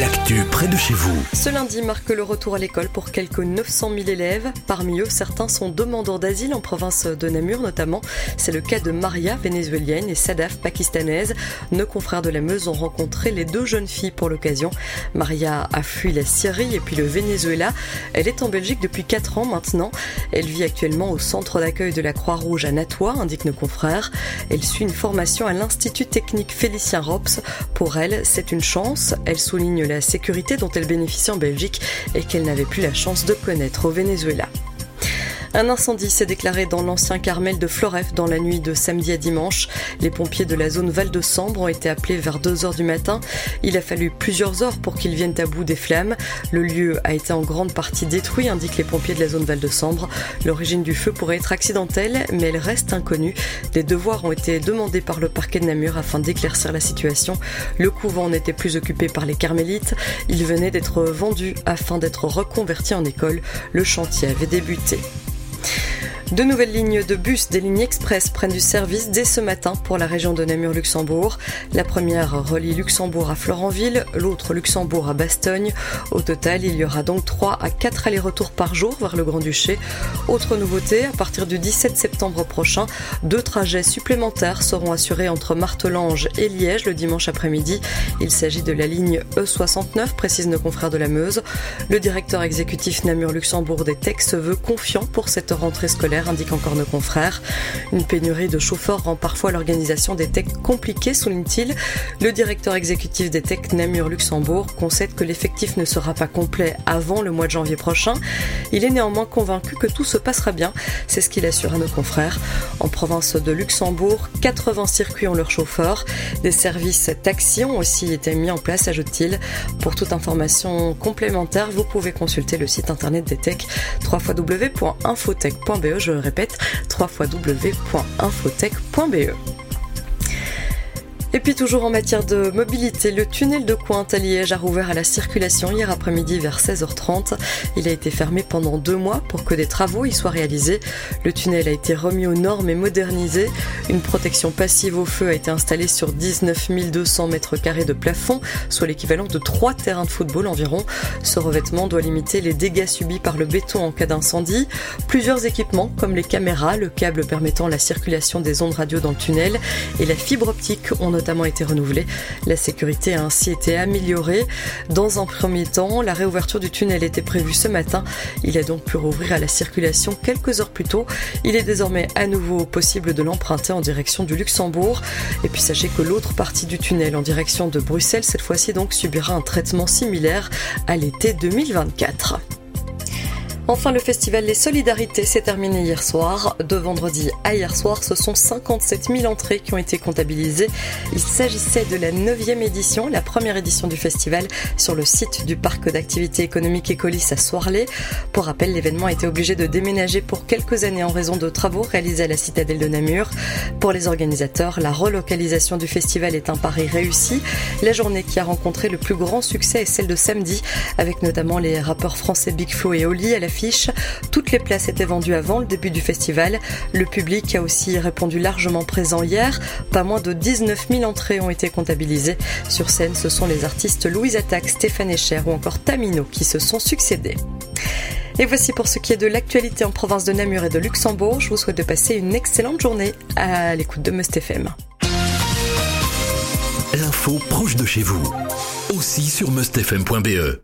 L'actu près de chez vous. Ce lundi marque le retour à l'école pour quelques 900 000 élèves. Parmi eux, certains sont demandeurs d'asile en province de Namur notamment. C'est le cas de Maria, vénézuélienne, et Sadaf, pakistanaise. Nos confrères de la Meuse ont rencontré les deux jeunes filles pour l'occasion. Maria a fui la Syrie et puis le Venezuela. Elle est en Belgique depuis 4 ans maintenant. Elle vit actuellement au centre d'accueil de la Croix-Rouge à Natois, indiquent nos confrères. Elle suit une formation à l'Institut technique Félicien Rops. Pour elle, c'est une chance. Elle souligne la sécurité dont elle bénéficie en Belgique et qu'elle n'avait plus la chance de connaître au Venezuela. Un incendie s'est déclaré dans l'ancien Carmel de Floref dans la nuit de samedi à dimanche. Les pompiers de la zone Val de Sambre ont été appelés vers 2 heures du matin. Il a fallu plusieurs heures pour qu'ils viennent à bout des flammes. Le lieu a été en grande partie détruit, indiquent les pompiers de la zone Val de Sambre. L'origine du feu pourrait être accidentelle, mais elle reste inconnue. Des devoirs ont été demandés par le parquet de Namur afin d'éclaircir la situation. Le couvent n'était plus occupé par les carmélites. Il venait d'être vendu afin d'être reconverti en école. Le chantier avait débuté. De nouvelles lignes de bus des lignes express prennent du service dès ce matin pour la région de Namur-Luxembourg. La première relie Luxembourg à Florenville, l'autre Luxembourg à Bastogne. Au total, il y aura donc 3 à 4 allers-retours par jour vers le Grand-Duché. Autre nouveauté, à partir du 17 septembre prochain, deux trajets supplémentaires seront assurés entre Martelange et Liège le dimanche après-midi. Il s'agit de la ligne E69, précise nos confrères de la Meuse. Le directeur exécutif Namur-Luxembourg des TEC se veut confiant pour cette rentrée scolaire indique encore nos confrères. Une pénurie de chauffeurs rend parfois l'organisation des techs compliquée, souligne-t-il. Le directeur exécutif des techs Namur Luxembourg concède que l'effectif ne sera pas complet avant le mois de janvier prochain. Il est néanmoins convaincu que tout se passera bien. C'est ce qu'il assure à nos confrères. En province de Luxembourg, 80 circuits ont leurs chauffeurs. Des services taxis ont aussi été mis en place, ajoute-t-il. Pour toute information complémentaire, vous pouvez consulter le site internet des techs www.infotech.be je répète, www.infotech.be. Et puis toujours en matière de mobilité, le tunnel de Cointe à Liège a rouvert à la circulation hier après-midi vers 16h30. Il a été fermé pendant deux mois pour que des travaux y soient réalisés. Le tunnel a été remis aux normes et modernisé. Une protection passive au feu a été installée sur 19 200 mètres carrés de plafond, soit l'équivalent de trois terrains de football environ. Ce revêtement doit limiter les dégâts subis par le béton en cas d'incendie. Plusieurs équipements comme les caméras, le câble permettant la circulation des ondes radio dans le tunnel et la fibre optique ont notamment été renouvelé. La sécurité a ainsi été améliorée. Dans un premier temps, la réouverture du tunnel était prévue ce matin. Il a donc pu rouvrir à la circulation quelques heures plus tôt. Il est désormais à nouveau possible de l'emprunter en direction du Luxembourg. Et puis sachez que l'autre partie du tunnel en direction de Bruxelles, cette fois-ci donc, subira un traitement similaire à l'été 2024. Enfin, le festival Les Solidarités s'est terminé hier soir. De vendredi à hier soir, ce sont 57 000 entrées qui ont été comptabilisées. Il s'agissait de la 9e édition, la première édition du festival sur le site du parc d'activités économiques Écolis à Soirlé. Pour rappel, l'événement a été obligé de déménager pour quelques années en raison de travaux réalisés à la citadelle de Namur. Pour les organisateurs, la relocalisation du festival est un pari réussi. La journée qui a rencontré le plus grand succès est celle de samedi, avec notamment les rappeurs français Big Flo et Oli à la toutes les places étaient vendues avant le début du festival. Le public a aussi répondu largement présent hier. Pas moins de 19 000 entrées ont été comptabilisées. Sur scène, ce sont les artistes Louise Attaque, Stéphane Echer ou encore Tamino qui se sont succédés. Et voici pour ce qui est de l'actualité en province de Namur et de Luxembourg. Je vous souhaite de passer une excellente journée à l'écoute de Must FM. L'info proche de chez vous, aussi sur mustfm.be.